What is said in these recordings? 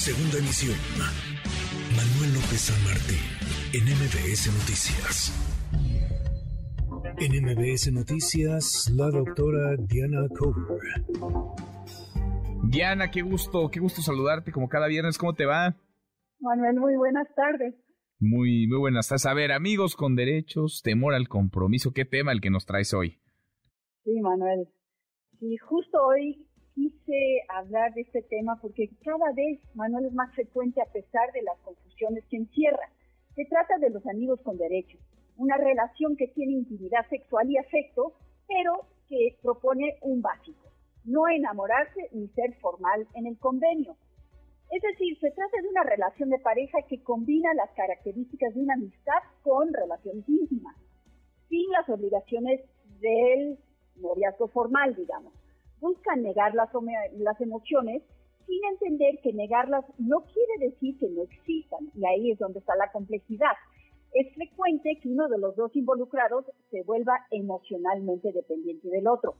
Segunda emisión. Manuel López San Martín, en MBS Noticias. En MBS Noticias, la doctora Diana Cover. Diana, qué gusto, qué gusto saludarte como cada viernes. ¿Cómo te va? Manuel, muy buenas tardes. Muy, muy buenas tardes. A ver, amigos con derechos, temor al compromiso, ¿qué tema el que nos traes hoy? Sí, Manuel. Y justo hoy quise hablar de este tema porque cada vez, Manuel, es más frecuente a pesar de las confusiones que encierra. Se trata de los amigos con derechos, una relación que tiene intimidad sexual y afecto, pero que propone un básico, no enamorarse ni ser formal en el convenio. Es decir, se trata de una relación de pareja que combina las características de una amistad con relaciones íntimas, sin las obligaciones del noviazgo formal, digamos buscan negar las, emociones sin entender que negarlas no quiere decir que no existan, y ahí es donde está la complejidad. Es frecuente que uno de los dos involucrados se vuelva emocionalmente dependiente del otro.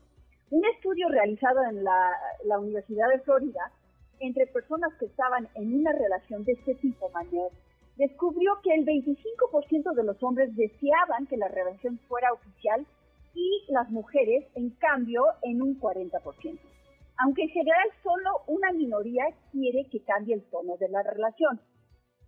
Un estudio realizado en la, la Universidad de Florida entre personas que estaban en una relación de este tipo, Manuel, descubrió que el 25% de los hombres deseaban que la relación fuera oficial y las mujeres, en cambio, en un 40%. Aunque en general solo una minoría quiere que cambie el tono de la relación.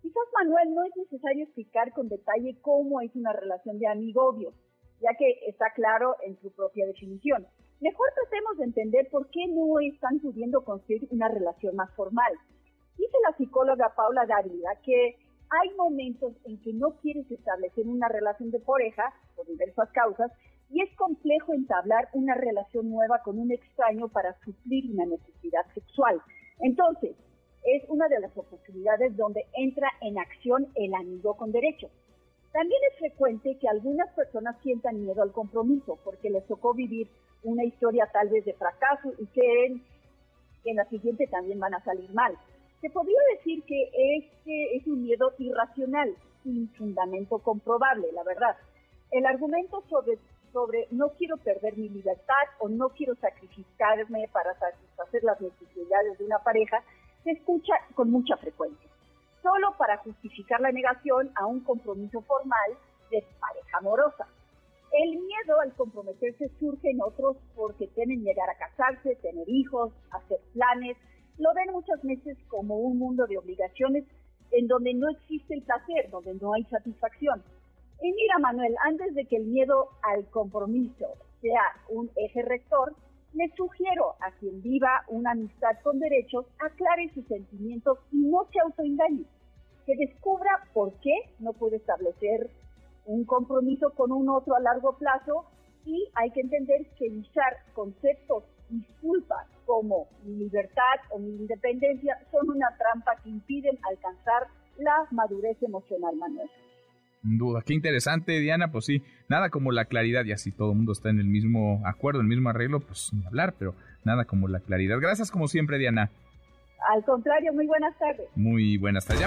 Quizás, Manuel, no es necesario explicar con detalle cómo es una relación de amigo-obvio, ya que está claro en su propia definición. Mejor tratemos de entender por qué no están pudiendo construir una relación más formal. Dice la psicóloga Paula Garriga que hay momentos en que no quieres establecer una relación de pareja, por diversas causas, y es complejo entablar una relación nueva con un extraño para suplir una necesidad sexual. Entonces, es una de las oportunidades donde entra en acción el amigo con derecho. También es frecuente que algunas personas sientan miedo al compromiso porque les tocó vivir una historia tal vez de fracaso y creen que en la siguiente también van a salir mal. Se podría decir que este es un miedo irracional, sin fundamento comprobable, la verdad. El argumento sobre sobre no quiero perder mi libertad o no quiero sacrificarme para satisfacer las necesidades de una pareja, se escucha con mucha frecuencia, solo para justificar la negación a un compromiso formal de pareja amorosa. El miedo al comprometerse surge en otros porque temen llegar a casarse, tener hijos, hacer planes. Lo ven muchas veces como un mundo de obligaciones en donde no existe el placer, donde no hay satisfacción. Y mira, Manuel, antes de que el miedo al compromiso sea un eje rector, le sugiero a quien viva una amistad con derechos aclare sus sentimientos y no se autoengañe, que descubra por qué no puede establecer un compromiso con un otro a largo plazo y hay que entender que usar conceptos disculpas como mi libertad o mi independencia son una trampa que impiden alcanzar la madurez emocional, Manuel duda. Qué interesante, Diana. Pues sí, nada como la claridad. Y así todo el mundo está en el mismo acuerdo, en el mismo arreglo, pues ni hablar, pero nada como la claridad. Gracias como siempre, Diana. Al contrario, muy buenas tardes. Muy buenas tardes.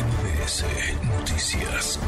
MBS Noticias.